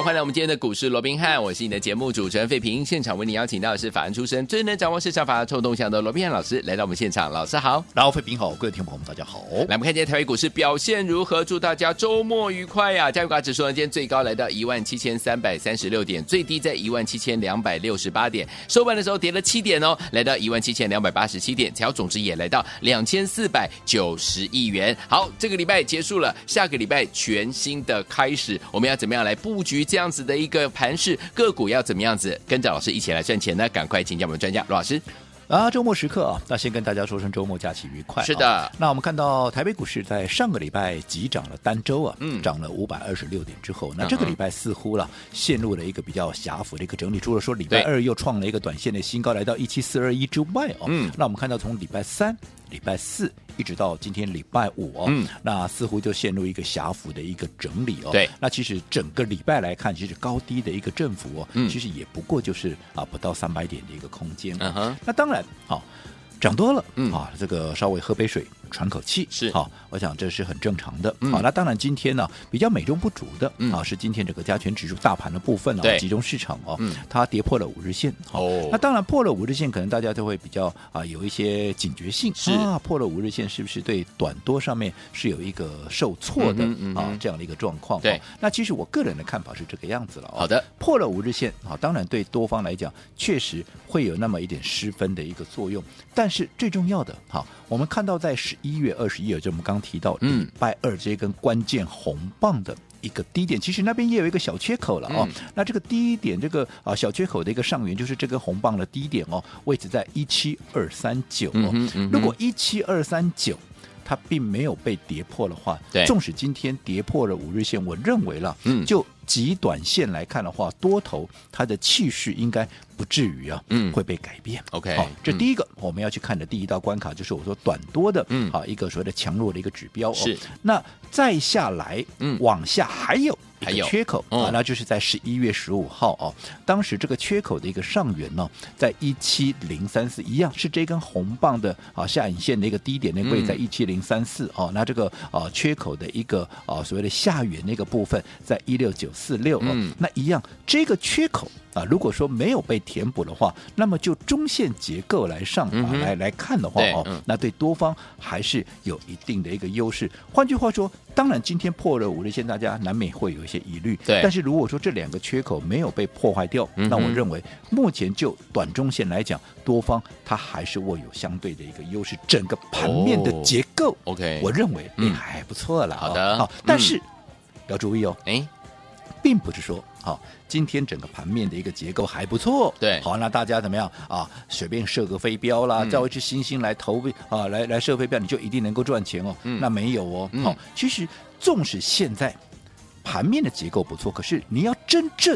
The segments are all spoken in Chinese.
欢迎来我们今天的股市罗宾汉，我是你的节目主持人费平。现场为你邀请到的是法案出身、最能掌握市场法臭动向的罗宾汉老师来到我们现场，老师好，然后费平好，各位听众朋友们大家好。来，我们看今天台北股市表现如何？祝大家周末愉快呀、啊！加权指数呢，今天最高来到一万七千三百三十六点，最低在一万七千两百六十八点，收盘的时候跌了七点哦，来到一万七千两百八十七点，成交总值也来到两千四百九十亿元。好，这个礼拜结束了，下个礼拜全新的开始，我们要怎么样来布局这样子的？一个盘势个股要怎么样子跟着老师一起来赚钱呢？赶快请教我们专家罗老师啊！周末时刻啊，那先跟大家说声周末假期愉快。是的、啊，那我们看到台北股市在上个礼拜急涨了单周啊，嗯，涨了五百二十六点之后，那这个礼拜似乎了陷入了一个比较狭幅的一个整理。除了说礼拜二又创了一个短线的新高，来到一七四二一之外哦，嗯，那我们看到从礼拜三。礼拜四一直到今天礼拜五哦，嗯，那似乎就陷入一个狭幅的一个整理哦。对，那其实整个礼拜来看，其实高低的一个振幅哦，嗯，其实也不过就是啊不到三百点的一个空间。嗯哼，那当然好。涨多了，嗯啊，这个稍微喝杯水，喘口气是好，我想这是很正常的。嗯、好，那当然今天呢比较美中不足的、嗯、啊，是今天这个加权指数大盘的部分啊，集中市场哦、嗯，它跌破了五日线。哦，那当然破了五日线，可能大家都会比较啊有一些警觉性，是啊，破了五日线是不是对短多上面是有一个受挫的、啊这样的一个状况？对，那其实我个人的看法是这个样子了、哦。好的，破了五日线啊，当然对多方来讲确实会有那么一点失分的一个作用，但是最重要的。哈，我们看到在十一月二十一日，就我们刚提到礼拜二这根关键红棒的一个低点，其实那边也有一个小缺口了哦。嗯、那这个低点，这个啊小缺口的一个上缘，就是这根红棒的低点哦，位置在一七二三九哦。如果一七二三九它并没有被跌破的话，对，纵使今天跌破了五日线，我认为了，嗯，就极短线来看的话，多头它的气势应该。不至于啊，嗯，会被改变。OK，好，这第一个、嗯、我们要去看的第一道关卡，就是我说短多的，嗯，好一个所谓的强弱的一个指标。是，哦、那再下来，嗯，往下还有一个缺口啊，那就是在十一月十五号哦，当时这个缺口的一个上缘呢，在一七零三四，一样是这根红棒的啊下影线的一个低点，那位在一七零三四哦，那这个啊缺口的一个啊所谓的下缘那个部分在一六九四六哦，那一样这个缺口。啊，如果说没有被填补的话，那么就中线结构来上来来看的话哦，嗯、那对多方还是有一定的一个优势。换句话说，当然今天破了五日线，大家难免会有一些疑虑。对，但是如果说这两个缺口没有被破坏掉，嗯、那我认为目前就短中线来讲，多方它还是握有相对的一个优势。整个盘面的结构、哦、，OK，我认为嗯还不错了。好的，好，但是、嗯、要注意哦，哎。并不是说，好，今天整个盘面的一个结构还不错，对，好，那大家怎么样啊？随便设个飞镖啦，叫一只星星来投啊，来来设飞镖，你就一定能够赚钱哦？嗯、那没有哦，好、嗯，其实纵使现在盘面的结构不错，可是你要真正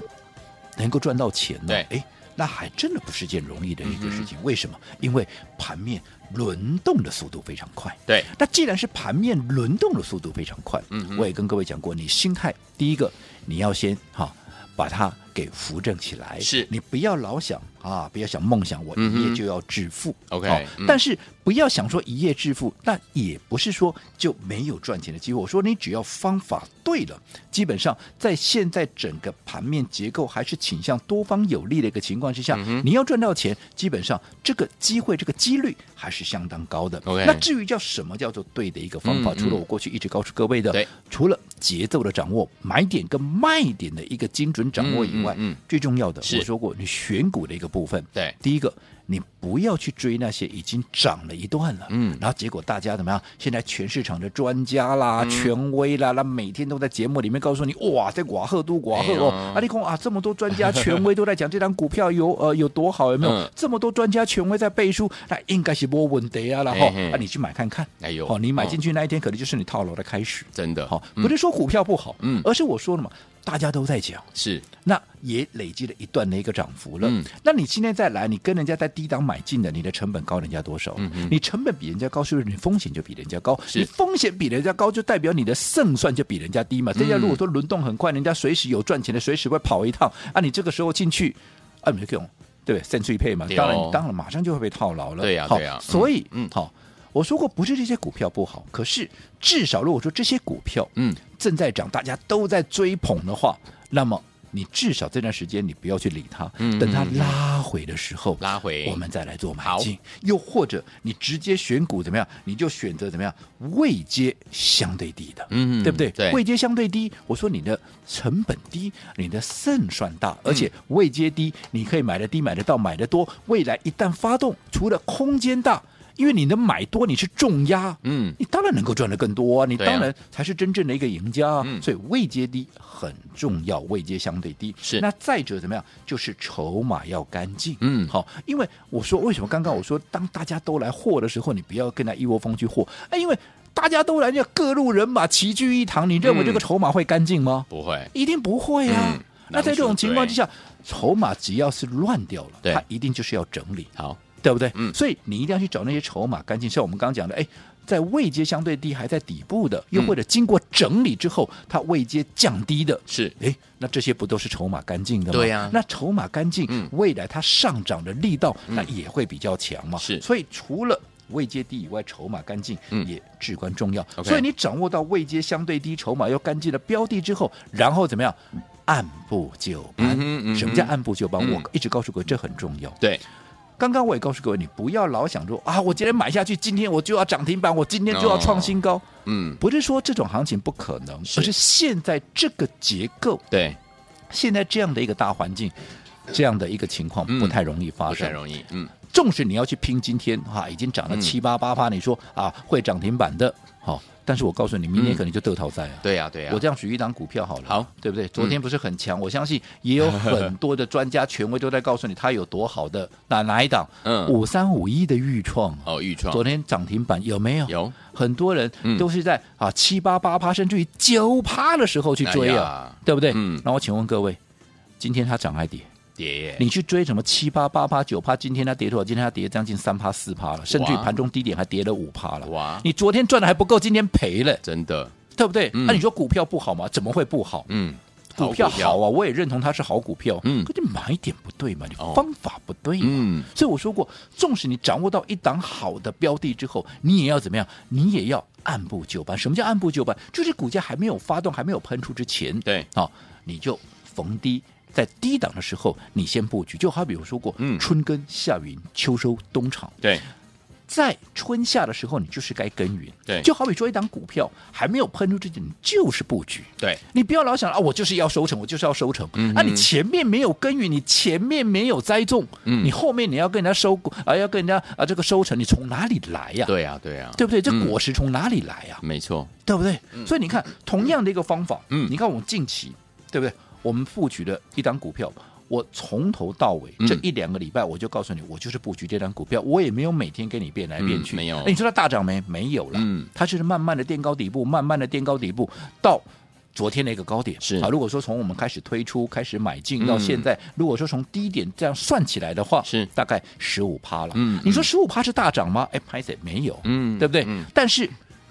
能够赚到钱呢？对，哎，那还真的不是件容易的一个事情。嗯、为什么？因为盘面轮动的速度非常快。对，那既然是盘面轮动的速度非常快，嗯，我也跟各位讲过，你心态第一个。你要先哈把它给扶正起来，是。你不要老想啊，不要想梦想我一夜就要致富，OK，但是不要想说一夜致富，那也不是说就没有赚钱的机会。我说你只要方法对了，基本上在现在整个盘面结构还是倾向多方有利的一个情况之下，嗯、你要赚到钱，基本上这个机会、这个几率还是相当高的。OK，那至于叫什么叫做对的一个方法，嗯、除了我过去一直告诉各位的，除了节奏的掌握、买点跟卖点的一个精准掌握以外，嗯，嗯最重要的我说过，你选股的一个部分，对，第一个。你不要去追那些已经涨了一段了，嗯，然后结果大家怎么样？现在全市场的专家啦、嗯、权威啦，那每天都在节目里面告诉你，哇，在寡赫都寡赫哦，阿里空啊，这么多专家权威都在讲这张股票有 呃有多好，有没有？嗯、这么多专家权威在背书，那应该是波问题啊，然后啊，你去买看看，哎呦，哦，你买进去那一天，可能就是你套牢的开始，真的，好，不是说股票不好，嗯，而是我说了嘛。大家都在讲，是，那也累积了一段的一个涨幅了。嗯，那你今天再来，你跟人家在低档买进的，你的成本高人家多少？嗯嗯你成本比人家高，是不是你风险就比人家高？你风险比人家高，就代表你的胜算就比人家低嘛？人家如果说轮动很快，人家随时有赚钱的，随时会跑一趟啊！你这个时候进去，啊，没用，对不对？胜脆配嘛，当然，当然马上就会被套牢了。对呀好对呀嗯所以，嗯好。我说过，不是这些股票不好，可是至少如果说这些股票，嗯，正在涨，大家都在追捧的话，那么你至少这段时间你不要去理它，嗯等它拉回的时候，拉回我们再来做买进。又或者你直接选股怎么样？你就选择怎么样位阶相对低的，嗯对不对？对位阶相对低，我说你的成本低，你的胜算大，而且位阶低，你可以买的低，买得到，买得多。未来一旦发动，除了空间大。因为你能买多，你是重压，嗯。你当然能够赚得更多啊！你当然才是真正的一个赢家啊！嗯。所以位阶低很重要，位阶相对低。是。那再者怎么样？就是筹码要干净，嗯。好，因为我说为什么刚刚我说当大家都来货的时候，你不要跟他一窝蜂去货，哎，因为大家都来，要各路人马齐聚一堂，你认为这个筹码会干净吗？不会，一定不会啊！嗯。那在这种情况之下，筹码只要是乱掉了，对。它一定就是要整理。好，对不对？嗯所以你一定要去找那些筹码干净，像我们刚刚讲的，哎，在位阶相对低，还在底部的，又或者经过整理之后，它位阶降低的，是哎，那这些不都是筹码干净的吗？对呀那筹码干净，嗯未来它上涨的力道，嗯那也会比较强嘛。是所以除了位阶低以外，筹码干净嗯也至关重要。所以你掌握到位阶相对低、筹码又干净的标的之后，然后怎么样？按部就班。嗯嗯什么叫按部就班？嗯我一直告诉各位，这很重要。对，刚刚我也告诉各位，你不要老想着啊，我今天买下去，今天我就要涨停板，我今天就要创新高。嗯，不是说这种行情不可能，是而是现在这个结构，对，现在这样的一个大环境，这样的一个情况嗯不太容易发生不太生。容易，嗯，纵使你要去拼今天哈、啊，已经涨了嗯七八八趴，你说啊会涨停板的，好、但是我告诉你，明天嗯可能就得淘汰啊。对呀，对呀，我这样举一档股票好了，好，对不对？昨天不是很强，我相信也有很多的专家权威都在告诉你它有多好的哪哪一档，嗯。五三五一的预创，哦，预创。昨天涨停板有没有？有。很多人嗯。都是在啊七八八趴甚至于九趴的时候去追啊，哎对不对？嗯。那我请问各位，今天它涨还跌？你去追什么七八八趴九趴？今天它跌多少？今天它跌将近三趴四趴了，甚至于盘中低点还跌了五趴了。哇你昨天赚的还不够，今天赔了，真的，对不对？嗯那你说股票不好吗？怎么会不好？嗯，股票好啊，我也认同它是好股票。嗯可是买点不对嘛，你哦方法不对嘛。嗯，所以我说过，纵使你掌握到一档好的标的之后，你也要怎么样？你也要按部就班。什么叫按部就班？就是股价还没有发动、还没有喷出之前，对，好、你就逢低。在低档的时候，你先布局，就好比我说过，嗯春耕、夏耘、秋收、冬藏。对，在春夏的时候，你就是该耕耘。对就好比说一档股票还没有喷出之前，你就是布局。对，你不要老想啊，我就是要收成，我就是要收成。嗯哼那、你前面没有耕耘，你前面没有栽种，嗯你后面你要跟人家收啊，要跟人家啊这个收成，你从哪里来呀、对呀，对呀，对不对？这嗯果实从哪里来呀、没错，对不对？所以你看，同样的一个方法，嗯你看我们近期，对不对？我们布局的一档股票。我从头到尾、嗯这一两个礼拜，我就告诉你，我就是布局这档股票，我也没有每天给你变来变去，嗯没有哎你说它大涨没？没有了，嗯它就是慢慢的垫高底部，慢慢的垫高底部到。昨天的一个高点是啊，如果说从我们开始推出、开始买进嗯到现在，如果说从低点这样算起来的话，是大概十五趴了。嗯你说十五趴是大涨吗？哎，拍谁没有？嗯对不对？嗯但是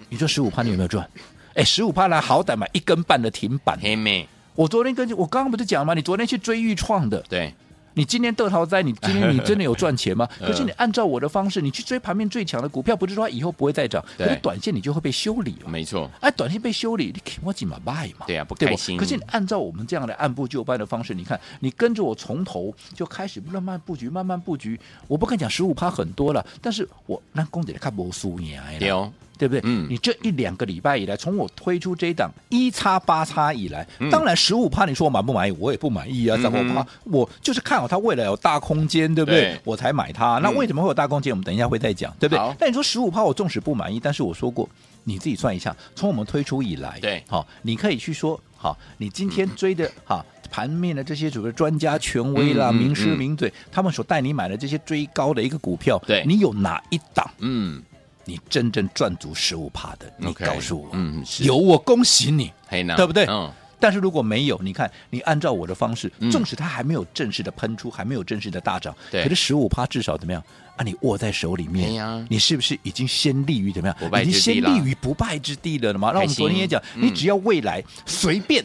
你说十五趴你有没有赚？哎，十五趴来好歹买一根半的停板。黑妹，我昨天跟我刚刚不是讲吗？你昨天去追豫创的，对，你今天得逃灾，你今天你真的有赚钱吗？嗯 可是你按照我的方式，你去追盘面最强的股票，不是说以后不会再涨，对可是短线你就会被修理嘛。没错，哎，短线被修理，你肯我怎么卖嘛？对啊不对开心可是你按照我们这样的按部就班的方式，你看，你跟着我从头就开始慢慢布局，慢慢布局。我不跟你讲十五趴很多了，但是我那公仔看不输赢对哦，对不对？嗯你这一两个礼拜以来，从我推出这一档一叉八叉以来，嗯当然十五趴，你说我满不满意？我也不满意啊，嗯三五趴，我就是看好它未来有大空间，对不对？对我才买它。那为什么会有大空间？我们等一下会再讲，对不对？但你说十五趴，我纵使不满意，但是我说过，你自己算一下，从我们推出以来，对好，你可以去说，好，你今天追的，哈。盘面的这些主要专家权威啦、嗯嗯名师嗯名嘴，他们所带你买的这些追高的一个股票，对你有哪一档嗯，你真正赚足十五趴的？你告诉我，嗯是有我恭喜你，对不对嗯，但是如果没有，你看你按照我的方式，纵使它还没有正式的喷出，还没有正式的大涨，可是十五趴至少怎么样？啊，你握在手里面，你是不是已经先立于怎么样？已经先立于不败之地了嘛？那我们昨天也讲，你只要未来随便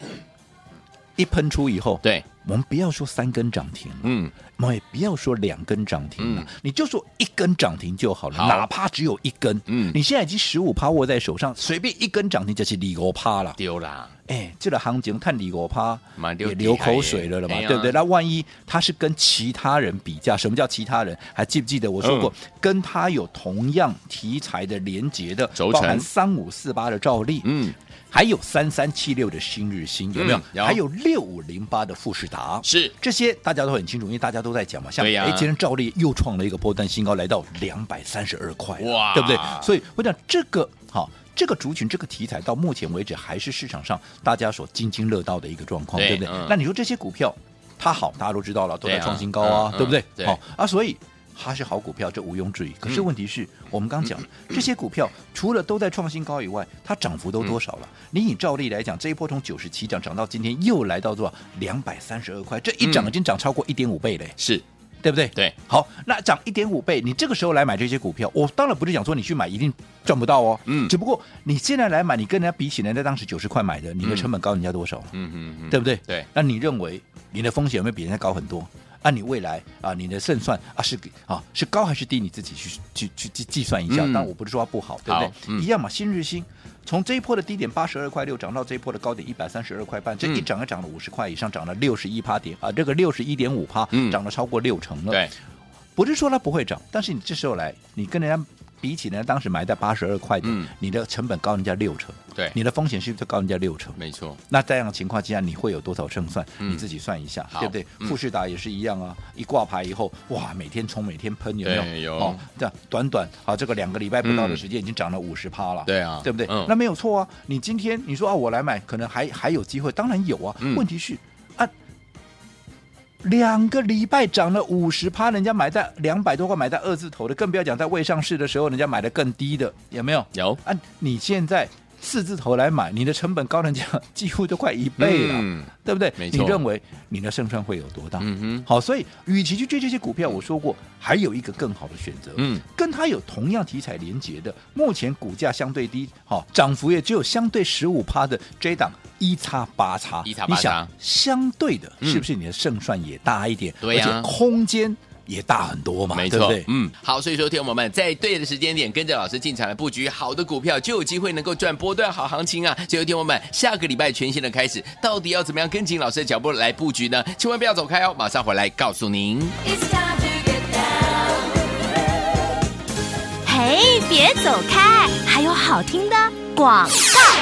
一喷出以后，对。我们不要说三根涨停，嗯，我们也不要说两根涨停，嗯，你就说一根涨停就好了，好。哪怕只有一根，嗯，你现在已经十五趴握在手上，随便一根涨停就是二五趴了，丢啦，哎，这个行情看李国趴也流口水了了嘛，对不对？那万一他是跟其他人比价，什么叫其他人？还记不记得我说过，嗯、跟他有同样题材的连结的，包含三五四八的照例，嗯。还有三三七六的新日新有没有？嗯、有还有六五零八的富士达，是这些大家都很清楚，因为大家都在讲嘛。像哎，今天兆利又创了一个波段新高，来到两百三十二块，哇，对不对？所以我讲这个哈，这个族群这个题材到目前为止还是市场上大家所津津乐道的一个状况，对，对不对？嗯、那你说这些股票它好，大家都知道了，都在创新高啊，对，啊、对不对？对好啊，所以。它是好股票，这毋庸置疑。可是问题是、嗯、我们刚讲这些股票，除了都在创新高以外，它涨幅都多少了？嗯、你以照例来讲，这一波从九十七涨涨到今天又来到多少？两百三十二块，这一涨已经涨超过一点五倍嘞，是对不对？对。好，那涨一点五倍，你这个时候来买这些股票，我当然不是讲说你去买一定赚不到哦。嗯。只不过你现在来买，你跟人家比起来，在当时九十块买的，你的成本高人家多少？嗯嗯嗯，对不对？对。那你认为你的风险有没有比人家高很多？按你未来啊，你的胜算啊是啊是高还是低？你自己去去去计计算一下。但我不是说它不好，对不对？一样嘛。新日新从这一波的低点八十二块六涨到这一波的高点一百三十二块半，这一涨也涨了五十块以上，涨了六十一趴点啊，这个六十一点五趴，涨了超过六成了。对，不是说它不会涨，但是你这时候来，你跟人家。比起呢，当时买在八十二块的，嗯、你的成本高人家六成，对，你的风险是不是高人家六成？没错。那这样的情况之下，你会有多少胜算？嗯、你自己算一下，好对不对？嗯、富士达也是一样啊，一挂牌以后，哇，每天冲，每天喷，有没有？有。哦，这样短短啊，这个两个礼拜不到的时间，已经涨了五十趴了。对啊，对不对？嗯、那没有错啊。你今天你说啊，我来买，可能还还有机会，当然有啊。嗯、问题是。两个礼拜涨了五十趴，人家买在两百多块，买在二字头的，更不要讲在未上市的时候，人家买的更低的，有没有？有啊，你现在。四字头来买，你的成本高人家几乎都快一倍了，嗯、对不对？你认为你的胜算会有多大？嗯哼。好，所以与其去追这些股票，我说过还有一个更好的选择，嗯，跟它有同样题材连结的，目前股价相对低，好，涨幅也只有相对十五趴的这档一叉八叉，一叉八叉，你想相对的，是不是你的胜算也大一点？对而且空间。也大很多嘛，没错，对对嗯，好，所以说，听我们在对的时间点跟着老师进场来布局好的股票，就有机会能够赚波段好行情啊！所以，听我们下个礼拜全新的开始，到底要怎么样跟紧老师的脚步来布局呢？千万不要走开哦，马上回来告诉您。嘿，别走开，还有好听的广告。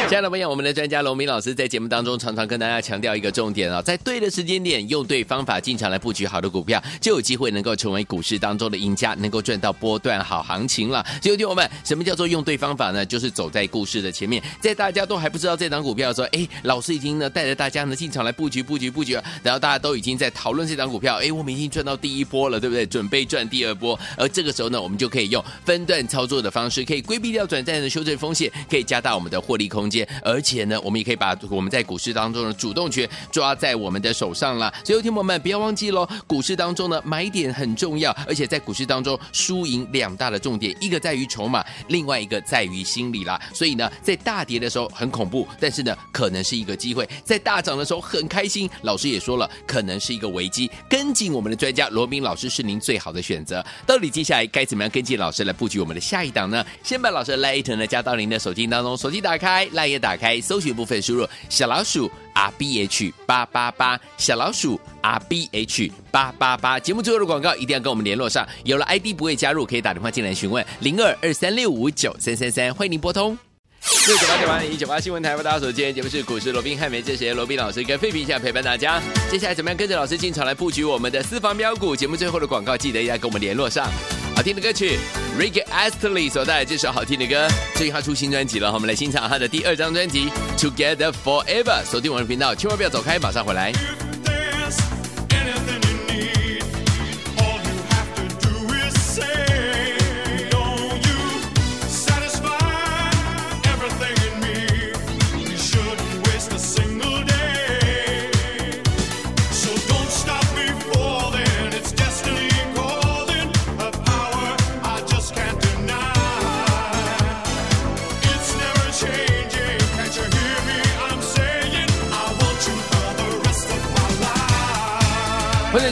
亲爱的朋友，我们的专家龙明老师在节目当中常常跟大家强调一个重点啊，在对的时间点用对方法进场来布局好的股票，就有机会能够成为股市当中的赢家，能够赚到波段好行情了。所以，听我们，什么叫做用对方法呢？就是走在故事的前面，在大家都还不知道这档股票的时候，哎，老师已经呢带着大家呢进场来布局布局布局，然后大家都已经在讨论这档股票，哎，我们已经赚到第一波了，对不对？准备赚第二波，而这个时候呢，我们就可以用分段操作的方式，可以规避掉短暂的修正风险，可以加大我们的获利空间。而且呢，我们也可以把我们在股市当中的主动权抓在我们的手上了。所以，听友们不要忘记喽，股市当中呢，买点很重要。而且在股市当中，输赢两大的重点，一个在于筹码，另外一个在于心理啦。所以呢，在大跌的时候很恐怖，但是呢，可能是一个机会；在大涨的时候很开心，老师也说了，可能是一个危机。跟紧我们的专家罗宾老师是您最好的选择。到底接下来该怎么样跟进老师来布局我们的下一档呢？先把老师的 Light 呢加到您的手机当中，手机打开赖也打开，搜寻部分输入小老鼠 R B H 八八八，小老鼠 R B H 八八八。节目最后的广告一定要跟我们联络上，有了 ID 不会加入，可以打电话进来询问零二二三六五九三三三，欢迎您拨通。六九八九八零一九八新闻台为大家所见，节目是股市罗宾汉梅这些罗宾老师跟费皮相陪伴大家。接下来怎么样跟着老师进场来布局我们的私房标股？节目最后的广告记得要跟我们联络上。听的歌曲，Ricky Astley 所带来这首好听的歌，最近他出新专辑了，我们来欣赏他的第二张专辑《Together Forever》。锁定我们的频道，千万不要走开，马上回来。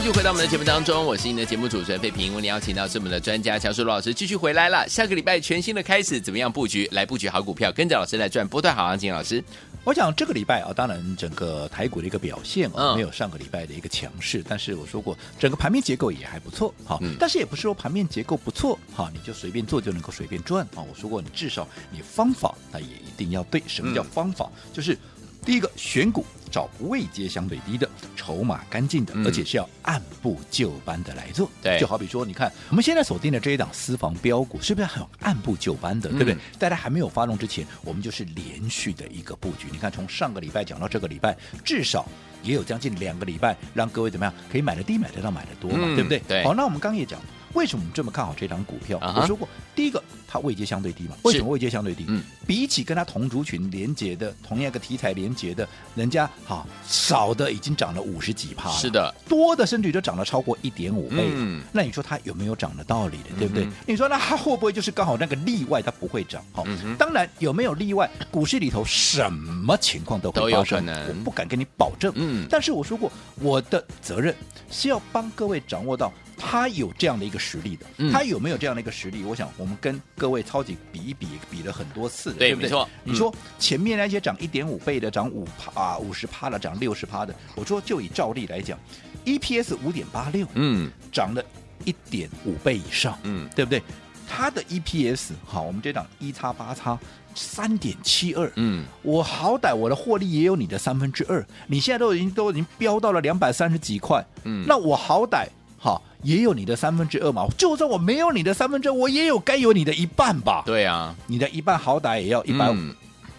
续回到我们的节目当中，我是您的节目主持人费平。为您邀请到是我们的专家乔树罗老师继续回来了。下个礼拜全新的开始，怎么样布局来布局好股票？跟着老师来赚波段好行情。老师，我想这个礼拜啊，当然整个台股的一个表现啊，没有上个礼拜的一个强势，嗯、但是我说过，整个盘面结构也还不错，好，嗯、但是也不是说盘面结构不错，好，你就随便做就能够随便赚啊。我说过，你至少你方法那也一定要对。什么叫方法？嗯、就是。第一个选股找位阶相对低的、筹码干净的，嗯、而且是要按部就班的来做。对，就好比说，你看我们现在锁定的这一档私房标股，是不是很按部就班的？嗯、对不对？在它还没有发动之前，我们就是连续的一个布局。你看，从上个礼拜讲到这个礼拜，至少也有将近两个礼拜，让各位怎么样可以买的低、买得到、买的多嘛？嗯、对不对？对。好，那我们刚刚也讲。为什么我们这么看好这张股票？Uh. 我说过，第一个它位阶相对低嘛。为什么位阶相对低？嗯，比起跟它同族群连接的同样一个题材连接的，人家哈少的已经涨了五十几趴，是的，多的甚至于都涨了超过一点五倍。嗯，那你说它有没有涨的道理的？对不对？嗯、你说那它会不会就是刚好那个例外，它不会涨？好，嗯、当然有没有例外？股市里头什么情况都会发生，我不敢跟你保证。嗯，但是我说过，我的责任是要帮各位掌握到。他有这样的一个实力的，嗯、他有没有这样的一个实力？我想我们跟各位超级比一比，比了很多次，对，对不对？没错。你说前面那些涨一点五倍的，涨五趴啊，五十趴的，涨六十趴的，我说就以照例来讲，EPS 五点八六，嗯，涨了一点五倍以上，嗯，对不对？它的 EPS 好，我们这档一叉八叉三点七二，嗯，我好歹我的获利也有你的三分之二，你现在都已经都已经飙到了两百三十几块，嗯，那我好歹。好，也有你的三分之二嘛。就算我没有你的三分之二，我也有该有你的一半吧。对啊，你的一半好歹也要一百五。嗯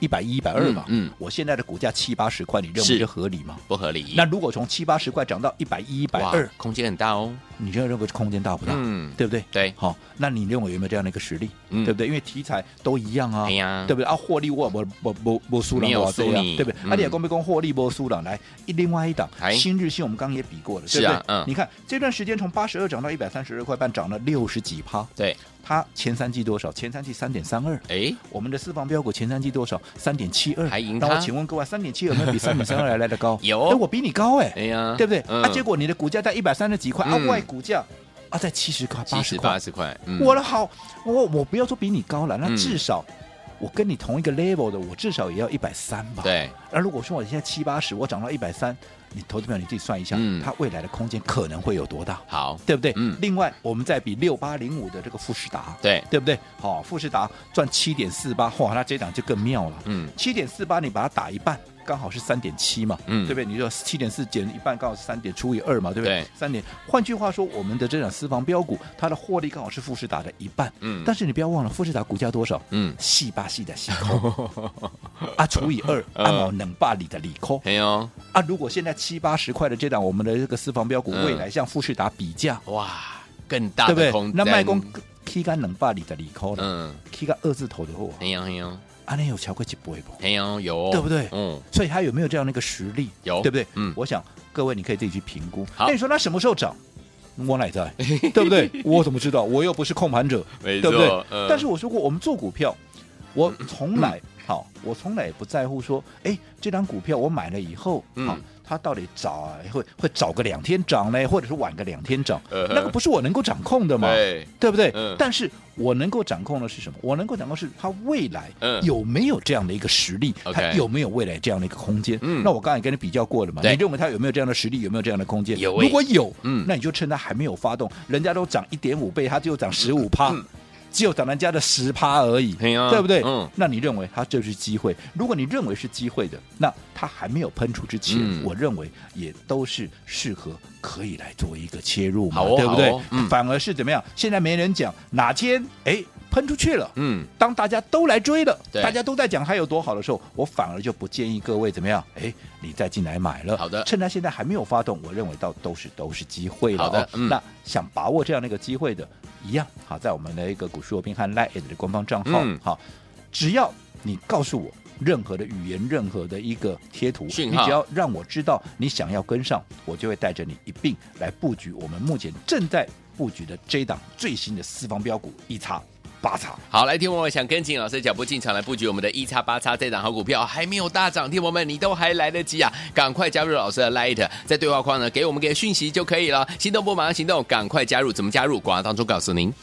一百一、一百二嘛，嗯，我现在的股价七八十块，你认为这合理吗？不合理。那如果从七八十块涨到一百一、一百二，空间很大哦。你认为空间大不大？嗯，对不对？对，好，那你认为有没有这样的一个实力？对不对？因为题材都一样啊，对不对？啊，获利我我我我我输了，我输了，对不对？啊，你也公不公获利波输了？来，另外一档新日新，我们刚刚也比过了，对不对？嗯，你看这段时间从八十二涨到一百三十二块半，涨了六十几趴，对。它前三季多少？前三季三点三二。哎，我们的四方标股前三季多少？三点七二。还赢他？那我请问各位，三点七有没有比三点三二来来的高？有。哎，我比你高哎。哎呀，对不对？啊，结果你的股价在一百三十几块，啊，外股价啊在七十块、八十块。八十块。我的好，我我不要说比你高了，那至少我跟你同一个 level 的，我至少也要一百三吧。对。那如果说我现在七八十，我涨到一百三。你投资朋友，你自己算一下，嗯，它未来的空间可能会有多大？好，对不对？嗯。另外，我们再比六八零五的这个富士达，对，对不对？好，富士达赚七点四八，哇，那这档就更妙了。嗯，七点四八，你把它打一半。刚好是三点七嘛，嗯，对不对？你说七点四减一半，刚好是三点除以二嘛，对不对？三点。换句话说，我们的这档私房标股，它的获利刚好是富士达的一半，嗯。但是你不要忘了，富士达股价多少？嗯，细巴细的细抠，啊，除以二，按照冷霸里的里抠，没有啊。如果现在七八十块的这档，我们的这个私房标股，未来向富士达比价，哇，更大的空间。那卖工 K 干冷霸里的里抠了，嗯，K 干二字头的货。阿联有瞧过几波不？没有，有，对不对？嗯，所以他有没有这样的一个实力？有，对不对？嗯，我想各位你可以自己去评估。好，那你说他什么时候涨？我哪在？对不对？我怎么知道？我又不是控盘者，对不对？但是我说过，我们做股票，我从来 好，我从来也不在乎说，哎，这张股票我买了以后，好。它到底早会会早个两天涨呢，或者是晚个两天涨？那个不是我能够掌控的嘛，对不对？但是我能够掌控的是什么？我能够掌控是它未来有没有这样的一个实力，它有没有未来这样的一个空间？那我刚才跟你比较过了嘛，你认为它有没有这样的实力？有没有这样的空间？如果有，那你就趁它还没有发动，人家都涨一点五倍，它就涨十五趴。只有涨人家的十趴而已，啊、对不对？嗯，那你认为它就是机会？如果你认为是机会的，那它还没有喷出之前，嗯、我认为也都是适合可以来做一个切入嘛，哦、对不对？哦嗯、反而是怎么样？现在没人讲哪天哎喷出去了，嗯，当大家都来追了，大家都在讲它有多好的时候，我反而就不建议各位怎么样？哎，你再进来买了。好的，趁它现在还没有发动，我认为到都是都是机会了。好的，嗯、那想把握这样的一个机会的。一样好，在我们的一个股市罗宾汉 Line 的官方账号，嗯、好，只要你告诉我任何的语言、任何的一个贴图，你只要让我知道你想要跟上，我就会带着你一并来布局我们目前正在布局的这档最新的四方标股一叉。八叉。好，来，听我想跟紧老师的脚步进场来布局我们的一叉八叉这档好股票，还没有大涨，听我们你都还来得及啊！赶快加入老师的 Light，在对话框呢给我们个讯息就可以了。心动不马上行动，赶快加入，怎么加入？广告当中告诉您。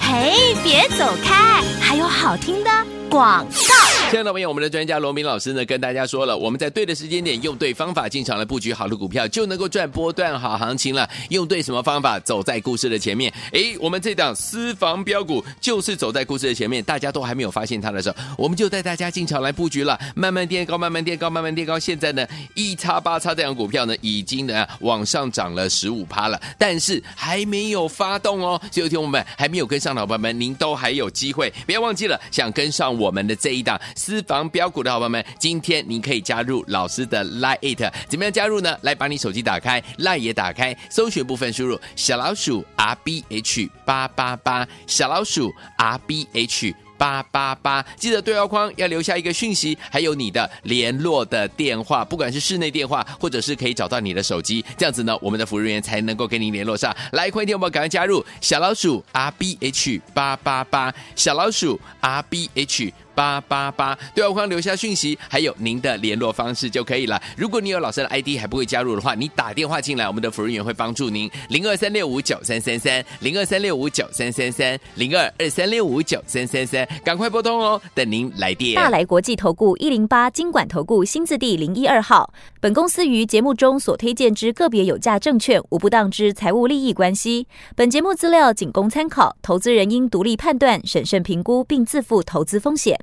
嘿，别走开，还有好听的广告。亲爱的朋友，我们的专家罗明老师呢，跟大家说了，我们在对的时间点，用对方法进场来布局好的股票，就能够赚波段好行情了。用对什么方法？走在故事的前面。诶，我们这档私房标股就是走在故事的前面，大家都还没有发现它的时候，我们就带大家进场来布局了。慢慢垫高，慢慢垫高，慢慢垫高。现在呢，一叉八叉这档股票呢，已经呢往上涨了十五趴了，但是还没有发动哦。所有听我们还没有跟上的伙伴们，您都还有机会，不要忘记了，想跟上我们的这一档。私房标股的好朋友们，今天您可以加入老师的 Line，怎么样加入呢？来，把你手机打开，Line 也打开，搜寻部分输入小老鼠 R B H 八八八，小老鼠 R B H 八八八，记得对话框要留下一个讯息，还有你的联络的电话，不管是室内电话，或者是可以找到你的手机，这样子呢，我们的服务人员才能够跟您联络上来。欢迎听我们赶快加入小老鼠 R B H 八八八，小老鼠 R B H。八八八，对话框留下讯息，还有您的联络方式就可以了。如果你有老师的 ID 还不会加入的话，你打电话进来，我们的服务员会帮助您。零二三六五九三三三，零二三六五九三三三，零二二三六五九三三三，赶快拨通哦，等您来电。大来国际投顾一零八金管投顾新字第零一二号。本公司于节目中所推荐之个别有价证券，无不当之财务利益关系。本节目资料仅供参考，投资人应独立判断、审慎评估，并自负投资风险。